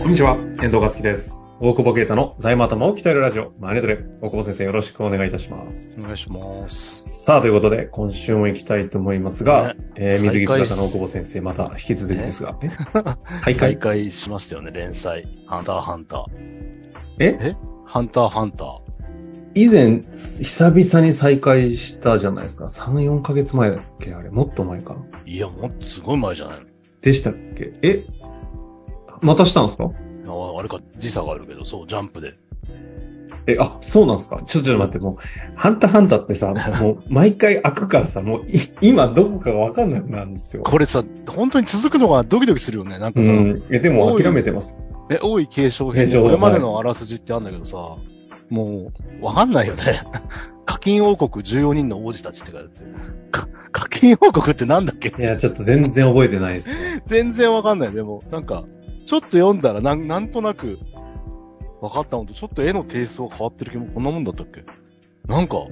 こんにちは、遠藤和樹です。大久保啓太の財務頭を鍛えるラジオ、マネトレ。大久保先生よろしくお願いいたします。お願いします。さあ、ということで、今週も行きたいと思いますが、ねえー、水着姿の大久保先生、また引き続きですが、え？大 再会開しましたよね、連載。ハンターハンター。え？え？ハンターハンター。以前、久々に再開したじゃないですか。3、4ヶ月前だっけあれ、もっと前かな。いや、もっとすごい前じゃないの？でしたっけ？え？またしたんですか？ああれか、時差があるけど、そう、ジャンプで。え、あ、そうなんですか？ちょっと待って、もう、ハンターハンターってさ、もう、毎回開くからさ、もうい、今どこかがわかんなくなるんですよ。これさ、本当に続くのがドキドキするよね。なんかさ、うん。え、でも諦めてます。え、多い継承編で、これまでのあらすじってあるんだけどさ、もう、わかんないよね。課金王国14人の王子たちって書いてあって。か課金王国ってなんだっけ？いや、ちょっと全然覚えてないです。全然わかんない。でも、なんか、ちょっと読んだらなん、なんとなく、わかったのと、ちょっと絵のテイストが変わってる気も、こんなもんだったっけ？なんか、わ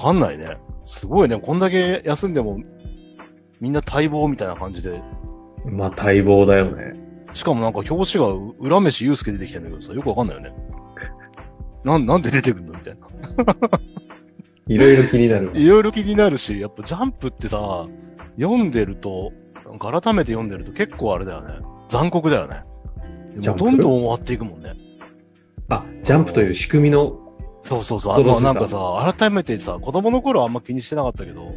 かんないね。すごいね。こんだけ休んでも、みんな待望みたいな感じで。まあ、待望だよね。しかもなんか表紙が、浦飯祐介出てきてんだけどさ、よくわかんないよね。なん、なんで出てくるの？みたいな。いろいろ気になるわ。いろいろ気になるし、やっぱジャンプってさ、読んでると、改めて読んでると結構あれだよね。残酷だよね。どんどん終わっていくもんね。あ、ジャンプという仕組みの、そうそうそう。あなんかさ、改めてさ、子供の頃はあんま気にしてなかったけど、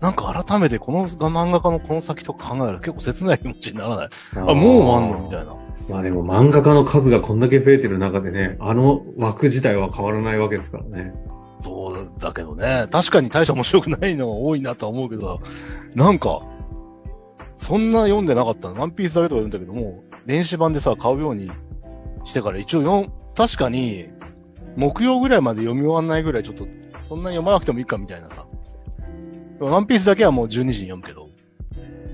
なんか改めてこの漫画家のこの先とか考えると結構切ない気持ちにならない？あ、もう終わんのみたいな。まあでも漫画家の数がこんだけ増えてる中でね、あの枠自体は変わらないわけですからね。そうだけどね。確かに大して面白くないのが多いなとは思うけど、なんか、そんな読んでなかったの。ワンピースだけとか読んだけども、電子版でさ、買うようにしてから一応読ん、確かに、木曜ぐらいまで読み終わんないぐらいちょっと、そんな読まなくてもいいかみたいなさ。ワンピースだけはもう12時に読むけど、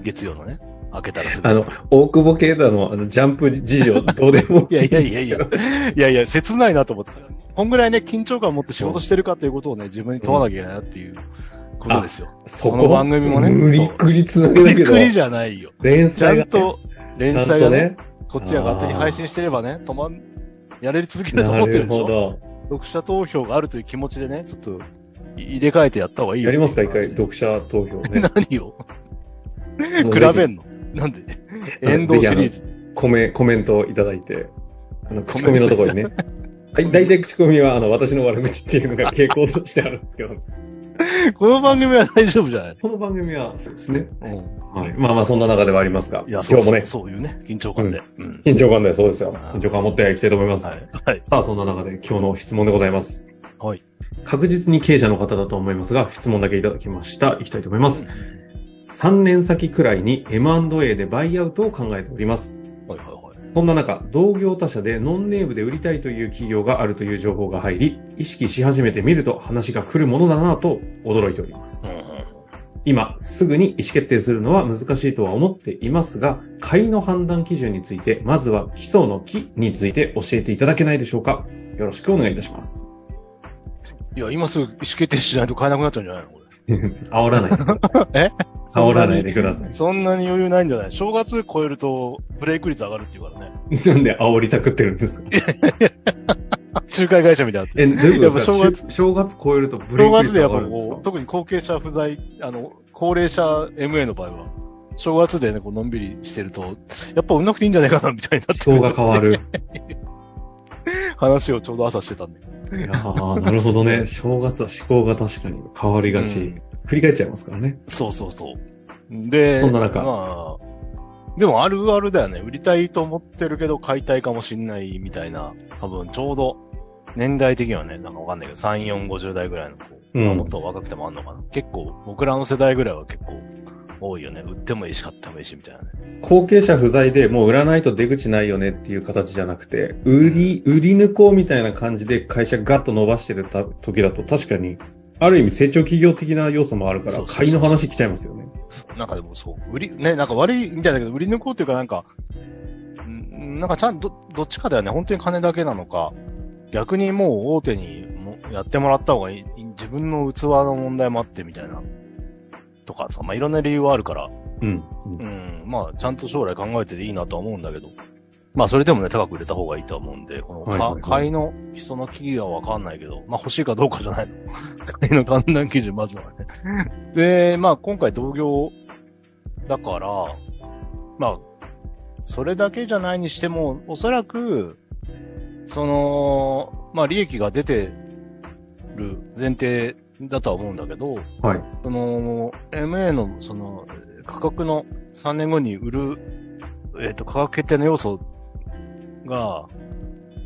月曜のね、開けたらすぐ。あの、大久保啓太のあのジャンプ事情どうでも いやいやいやいや、いやいや、切ないなと思って。こんぐらいね、緊張感を持って仕事してるかということをね、自分に問わなきゃいけないなっていうことですよ。そここ？の番組もね無理くりつなげけど。っくりじゃないよ。ちゃ連載が、ね、んと、連ちゃん載がね、とね。こっちが勝手に配信してればね、止まん、やれ続けるとな思ってるるでしょほど。読者投票があるという気持ちでね、ちょっと、入れ替えてやった方がいいよ。やりますか？一回、読者投票ね。何を？比べんの？なんで？エンドシリーズ。コメ、コメントをいただいて、あの、口コミのところにね。はい、大体口コミは、あの、私の悪口っていうのが傾向としてあるんですけど、この番組は大丈夫じゃないこの番組は、そうですね。うん。はい。まあまあ、そんな中ではありますが、いや、今日もね、そういうね、緊張感で。うん。緊張感で、そうですよ。緊張感を持っていきたいと思います。はい。はい。さあ、そんな中で今日の質問でございます。はい。確実に経営者の方だと思いますが、質問だけいただきました。いきたいと思います。3年先くらいに M&A でバイアウトを考えております。はいはいはい。そんな中、同業他社でノンネームで売りたいという企業があるという情報が入り、意識し始めてみると話が来るものだなと驚いております。今、すぐに意思決定するのは難しいとは思っていますが、買いの判断基準について、まずは基礎の木について教えていただけないでしょうかよろしくお願いいたします。いや、今すぐ意思決定しないと買えなくなっちゃうんじゃないの？こ 煽らない。え？煽らないでください。そんなに余裕ないんじゃない？正月超えると、ブレイク率上がるっていうからね。なんで煽りたくってるんですか？仲介会社みたいになってえ、る。どういうこと正正正月超えるとブレイ正ク率月でやっぱこう、特に後継者不在、あの、高齢者 MA の場合は、正月でね、こう、のんびりしてると、やっぱ売んなくていいんじゃないかな、みたいになって思考が変わる。話をちょうど朝してたんで。いやーなるほどね。正月は思考が確かに変わりがち。うん振り返っちゃいますからね。そうそうそう。で、そんな中まあ、でもあるあるだよね。売りたいと思ってるけど買いたいかもしんないみたいな、多分ちょうど、年代的にはね、なんかわかんないけど、3、4、50代ぐらいの子、うんまあもっと若くてもあんのかな。結構、僕らの世代ぐらいは結構多いよね。売ってもいいし、買ってもいいし、みたいなね。後継者不在でもう売らないと出口ないよねっていう形じゃなくて、売り、売り抜こうみたいな感じで会社ガッと伸ばしてるた時だと確かに、ある意味成長企業的な要素もあるから、買いの話来ちゃいますよね。なんかでもそう、売り、ね、なんか悪いみたいだけど、売り抜こうっていうかなんか、んなんかちゃんと、どっちかだよね。本当に金だけなのか、逆にもう大手にもやってもらった方がいい。自分の器の問題もあってみたいな。とかさ、まあ、いろんな理由はあるから、うん。うんうん、まあ、ちゃんと将来考えてていいなとは思うんだけど。まあそれでもね、高く売れた方がいいとは思うんで、この、はいはいはいか買いの基礎の企業はわかんないけど、まあ欲しいかどうかじゃないの。買いの判断基準まずはね。で、まあ今回同業だから、まあ、それだけじゃないにしても、おそらく、その、まあ利益が出てる前提だとは思うんだけど、はい。その、MA の、その、価格の3年後に売る、えっ、と、価格決定の要素が、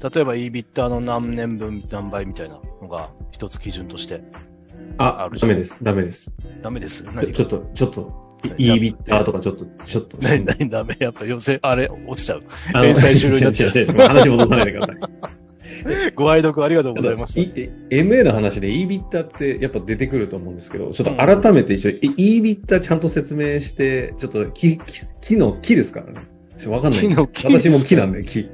例えば EBITDA の何年分何倍みたいなのが一つ基準として、あある、ダメです。ダメです。ダメです。ちょっと、ちょっと、はいじゃあ E ビッターとかちょっと、ちょっと。何、何ダメやっぱ要請、あれ、落ちちゃう。あの連載終了になっちゃう 違う違う違う話戻さないでください。ご愛読ありがとうございました。い MA の話で E ビッターってやっぱ出てくると思うんですけど、ちょっと改めて一緒に、E ビッターちゃんと説明して、ちょっと木、木木の木ですからね。ちょわかんない。木の木私も木なんで、木。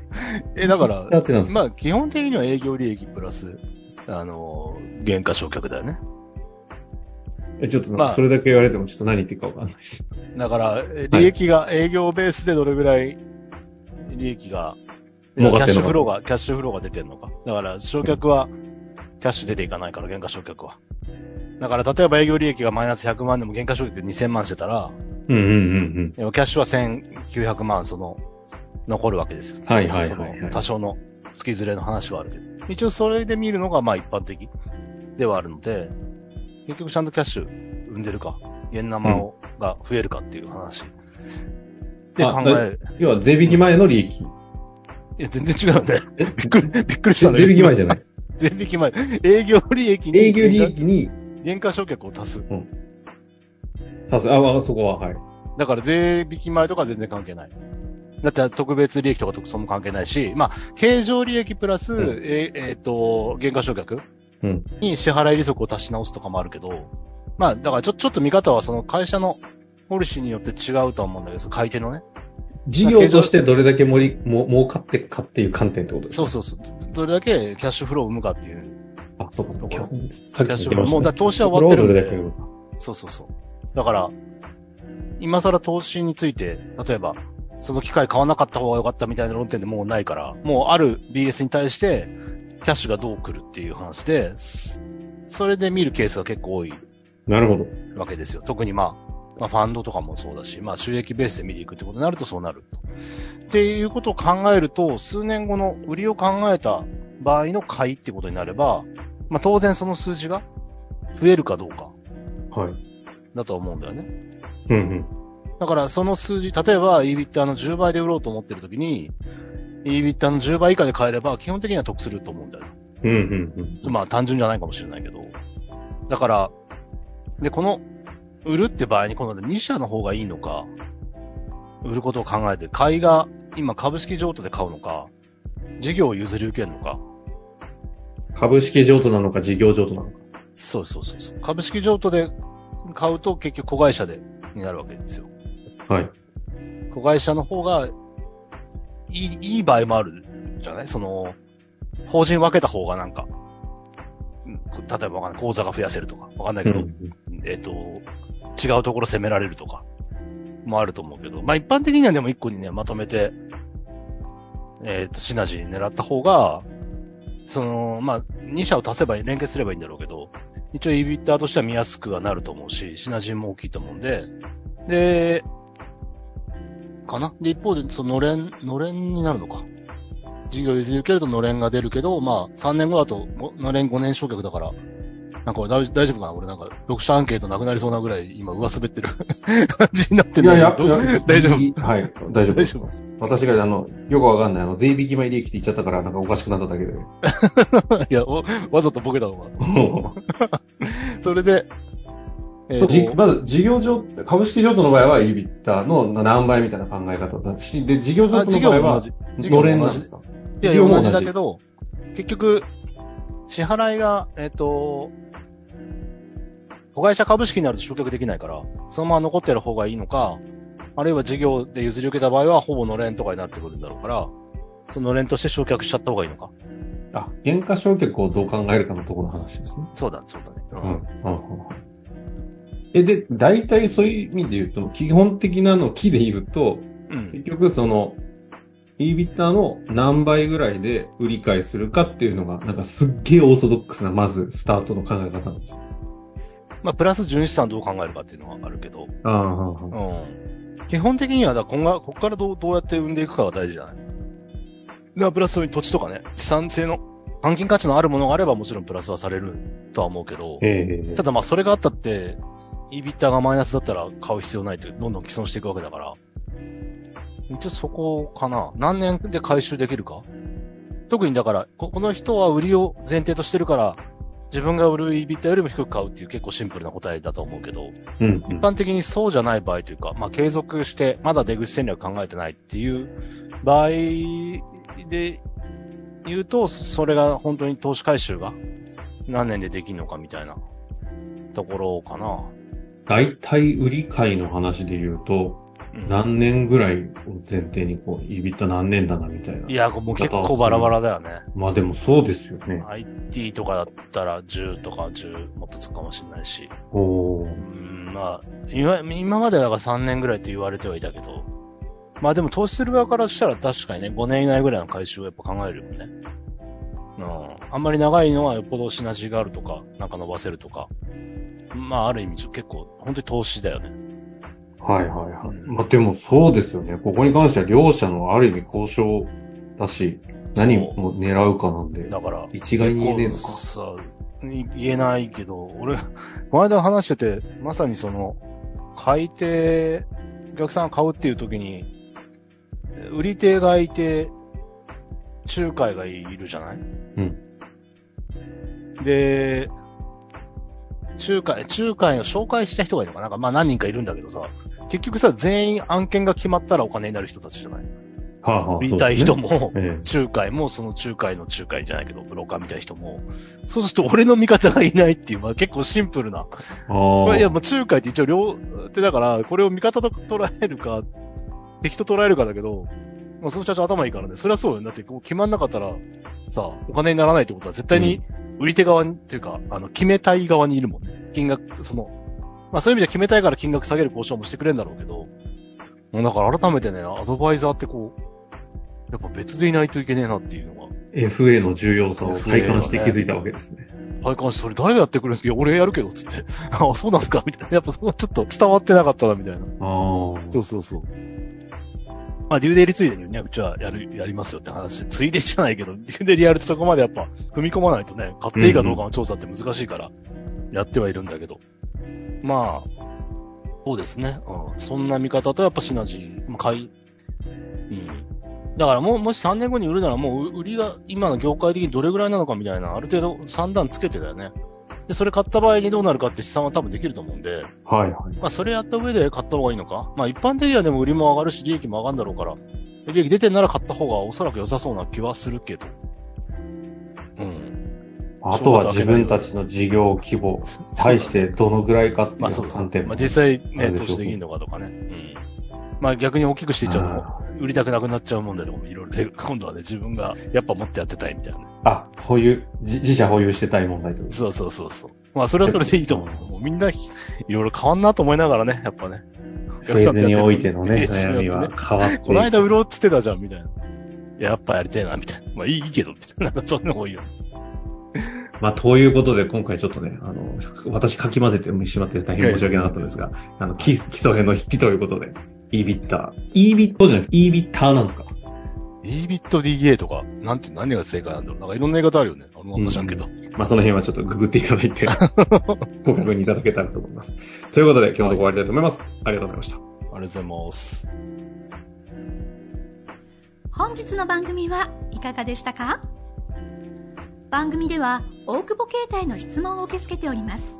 え、だから、だってなんですか？まあ、基本的には営業利益プラス、あの、原価償却だよね。えちょっとなんまあかそれだけ言われてもちょっと何言ってるかわかんないです。だから、え利益が、営業ベースでどれぐらい利益が、キャッシュフローが、キャッシュフローが出てんのか。だから、償却は、キャッシュ出ていかないから、原価償却は。だから、例えば営業利益がマイナス100万でも原価償却2000万してたら、うんうんうんでもキャッシュは1900万、その、残るわけですよ。はいはいはいはいその多少の月ずれの話はあるけど。一応それで見るのが、まあ一般的ではあるので、結局ちゃんとキャッシュ生んでるか、現生を、が増えるかっていう話。であ考え。要は税引き前の利益。いや、全然違うね。びっくり、びっくりしたね。税引き前じゃない。税引き前。営業利益に。営業利益に、原価償却を足す。足す、あ、あそこは、はい。だから税引き前とか全然関係ない。だって特別利益とか特損も関係ないし、まあ、経常利益プラス、んええーっと、原価償却うん。に支払い利息を足し直すとかもあるけど、まあ、だからちょ、ちょっと見方はその会社のポリシーによって違うとは思うんだけど、買い手のね。事業としてどれだけ盛り、も、儲かってかっていう観点ってことですかそうそうそう。どれだけキャッシュフローを生むかっていう。あ、そうか、そうか。キャッシュフロー。もうだ投資は終わってるんでそうそうそう。だから、今更投資について、例えば、その機械買わなかった方が良かったみたいな論点でもうないから、もうある BS に対して、キャッシュがどう来るっていう話で、すそれで見るケースが結構多いなるほど。わけですよ。特にまあ、まあファンドとかもそうだし、まあ収益ベースで見ていくってことになるとそうなる。っていうことを考えると、数年後の売りを考えた場合の買いってことになれば、まあ当然その数字が増えるかどうかはい。だと思うんだよね。うんうん。だからその数字、例えば EBITDA の10倍で売ろうと思ってるときに、EBITDA の10倍以下で買えれば基本的には得すると思うんだよ。うんうんうん。まあ単純じゃないかもしれないけど。だから、で、この、売るって場合にこの2社の方がいいのか、売ることを考えて、買いが今株式譲渡で買うのか、事業を譲り受けるのか。株式譲渡なのか事業譲渡なのか。そうそうそうそう。株式譲渡で買うと結局子会社で、になるわけですよ。はい。子会社の方が、いい、いい場合もあるじゃない？その、法人分けた方がなんか、うん。例えばわかんない、口座が増やせるとか、わかんないけど、うんえっ、と、違うところ攻められるとか、もあると思うけど、まあ一般的にはでも一個にね、まとめて、えっ、と、シナジーに狙った方が、その、まあ、2社を足せば、連結すればいいんだろうけど、一応 EBITDA としては見やすくはなると思うし、シナジーも大きいと思うんで、で、かな。で、一方で、その、のれん、のれんになるのか。事業譲り受けるとのれんが出るけど、まあ、3年後だと、ものれん5年償却だから、なんか俺大大丈夫かな？俺なんか、読者アンケートなくなりそうなぐらい、今、上滑ってる。感じになっているいや、いや大丈夫？いはい、大丈夫。大丈夫？です。私が、あの、よくわかんない、あの、税引き前利益って言っちゃったから、なんかおかしくなっただけで。いや、おわざとボケたのか。それで、えーまず、事業譲、株式譲渡の場合は、イビッターの何倍みたいな考え方だし、で、事業譲あ渡の場合はのも同じれんなんですかいや、事業も同じ同じだけど、結局、支払いが、えっ、と、子会社株式になると償却できないから、そのまま残ってる方がいいのか、あるいは事業で譲り受けた場合は、ほぼのれんとかになってくるんだろうから、そののれんとして償却しちゃった方がいいのか。あ、原価償却をどう考えるかのところの話ですね。そうだ、そうだね。うん。うんうんえ、で、大体そういう意味で言うと、基本的なの木で言うと、うん。結局その、e ビッターの何倍ぐらいで売り買いするかっていうのが、なんかすっげえオーソドックスな、まずスタートの考え方なんです。まあ、プラス純資産どう考えるかっていうのはあるけど。ああ、うん。基本的には、だ今後、ここからどう、どうやって生んでいくかが大事じゃない？だからプラスそういう土地とかね、資産性の、換金価値のあるものがあればもちろんプラスはされるとは思うけど、ええただまあそれがあったって、e ビッターがマイナスだったら買う必要ないって、どんどん既存していくわけだから。一応そこかな。何年で回収できるか？特にだから、ここの人は売りを前提としてるから、自分が売る e ビッターよりも低く買うっていう結構シンプルな答えだと思うけど、うん、うん一。般的にそうじゃない場合というか、まあ継続して、まだ出口戦略考えてないっていう場合で言うと、それが本当に投資回収が何年でできるのかみたいなところかな。大体売り買いの話で言うと、うん何年ぐらいを前提にこう、イビッタ何年だなみたいな。いや、もう結構バラバラだよね。まあでもそうですよね。IT とかだったら10とか10もっとつくかもしれないし。おー。うん、まあ、今、今までだから3年ぐらいって言われてはいたけど、まあでも投資する側からしたら確かにね、5年以内ぐらいの回収をやっぱ考えるよね。うん。あんまり長いのはよっぽどシナジーがあるとか、なんか伸ばせるとか。まあある意味結構、本当に投資だよね。はいはいはい。うんまあでもそうですよね。ここに関しては両者のある意味交渉だし、何を狙うかなんで、だから、一概に言えねえのか。さ、に言えないけど、俺、この間話してて、まさにその、買い手、お客さんが買うっていう時に、売り手がいて、仲介がいるじゃない？うん。で、仲介、仲介を紹介した人がいるのかな？なんかまあ何人かいるんだけどさ、結局さ、全員案件が決まったらお金になる人たちじゃない？はあはあ。売りたい人も。も、え仲介も、その仲介の仲介じゃないけど、ブローカーみたいな人も、そうすると俺の味方がいないっていう、まあ結構シンプルな。え。ああ。いや、もう仲介って一応両手だから、これを味方と捉えるか、敵と捉えるかだけど、まあその社長頭いいからね、それはそうよ。だってこう決まんなかったら、さ、お金にならないってことは絶対に売り手側に、っていうか、あの、決めたい側にいるもんね。金額、その、まあそういう意味では決めたいから金額下げる交渉もしてくれるんだろうけど、もうだから改めてね、アドバイザーってこう、やっぱ別でいないといけねえなっていうのが、FA の重要さを体感して気づいたわけですね。体感して、それ誰がやってくれるんですか？いや、俺やるけど、つって。あ、そうなんすか？みたいな。やっぱそこはちょっと伝わってなかったな、みたいな。ああ。そうそうそう。まあ、デューデリついでにね、うちはやる、やりますよって話。ついでじゃないけど、デューデリやるとそこまでやっぱ踏み込まないとね、買っていいかどうかの調査って難しいから、やってはいるんだけど。まあ、そうですね。うん。そんな見方とやっぱシナジー、まあ、買い、うん。だからもう、もし3年後に売るならもう売りが今の業界的にどれぐらいなのかみたいな、ある程度3段つけてだよね。で、それ買った場合にどうなるかって試算は多分できると思うんで、はいはい。まあ、それやった上で買った方がいいのか。まあ、一般的にはでも売りも上がるし、利益も上がるんだろうから、利益出てんなら買った方がおそらく良さそうな気はするけど。うん。あとは自分たちの事業規模、対してどのぐらいかっていまあ、そうう観点まあ、実際ね、あれでしょう投資できるのかとかね。うん。まあ、逆に大きくしていっちゃうと売りたくなくなっちゃうもんで、でもいろいろで、今度はね、自分がやっぱ持ってやってたいみたいなね。あ、保有、自自社保有してたい問題と？そうそうそうそう。まあ、それはそれでいいと思う。もうみんな、いろいろ変わんなと思いながらね、やっぱね。フェーズにおいてのね、悩みは変わってこの間売ろうっつってたじゃん、みたいな。いややっぱやりたいな、みたいな。まあいいけど、みたいな。なんかそんな方がいいよ。まあ、ということで、今回ちょっとね、あの、私かき混ぜてしまって大変申し訳なかったんですが、あの、基基礎編の筆記ということで、e ビッター。e ビットじゃなくて e ビッターなんですか？E ビット DA とか、なんて、何が正解なんだろう。なんかいろんな言い方あるよね。あの、あんま知らんけど。まあ、その辺はちょっとググっていただいて、ご確認いただけたらと思います。ということで、今日のとこ終わりたいと思います。ありがとうございました。ありがとうございます。本日の番組はいかがでしたか？番組では大久保携帯の質問を受け付けております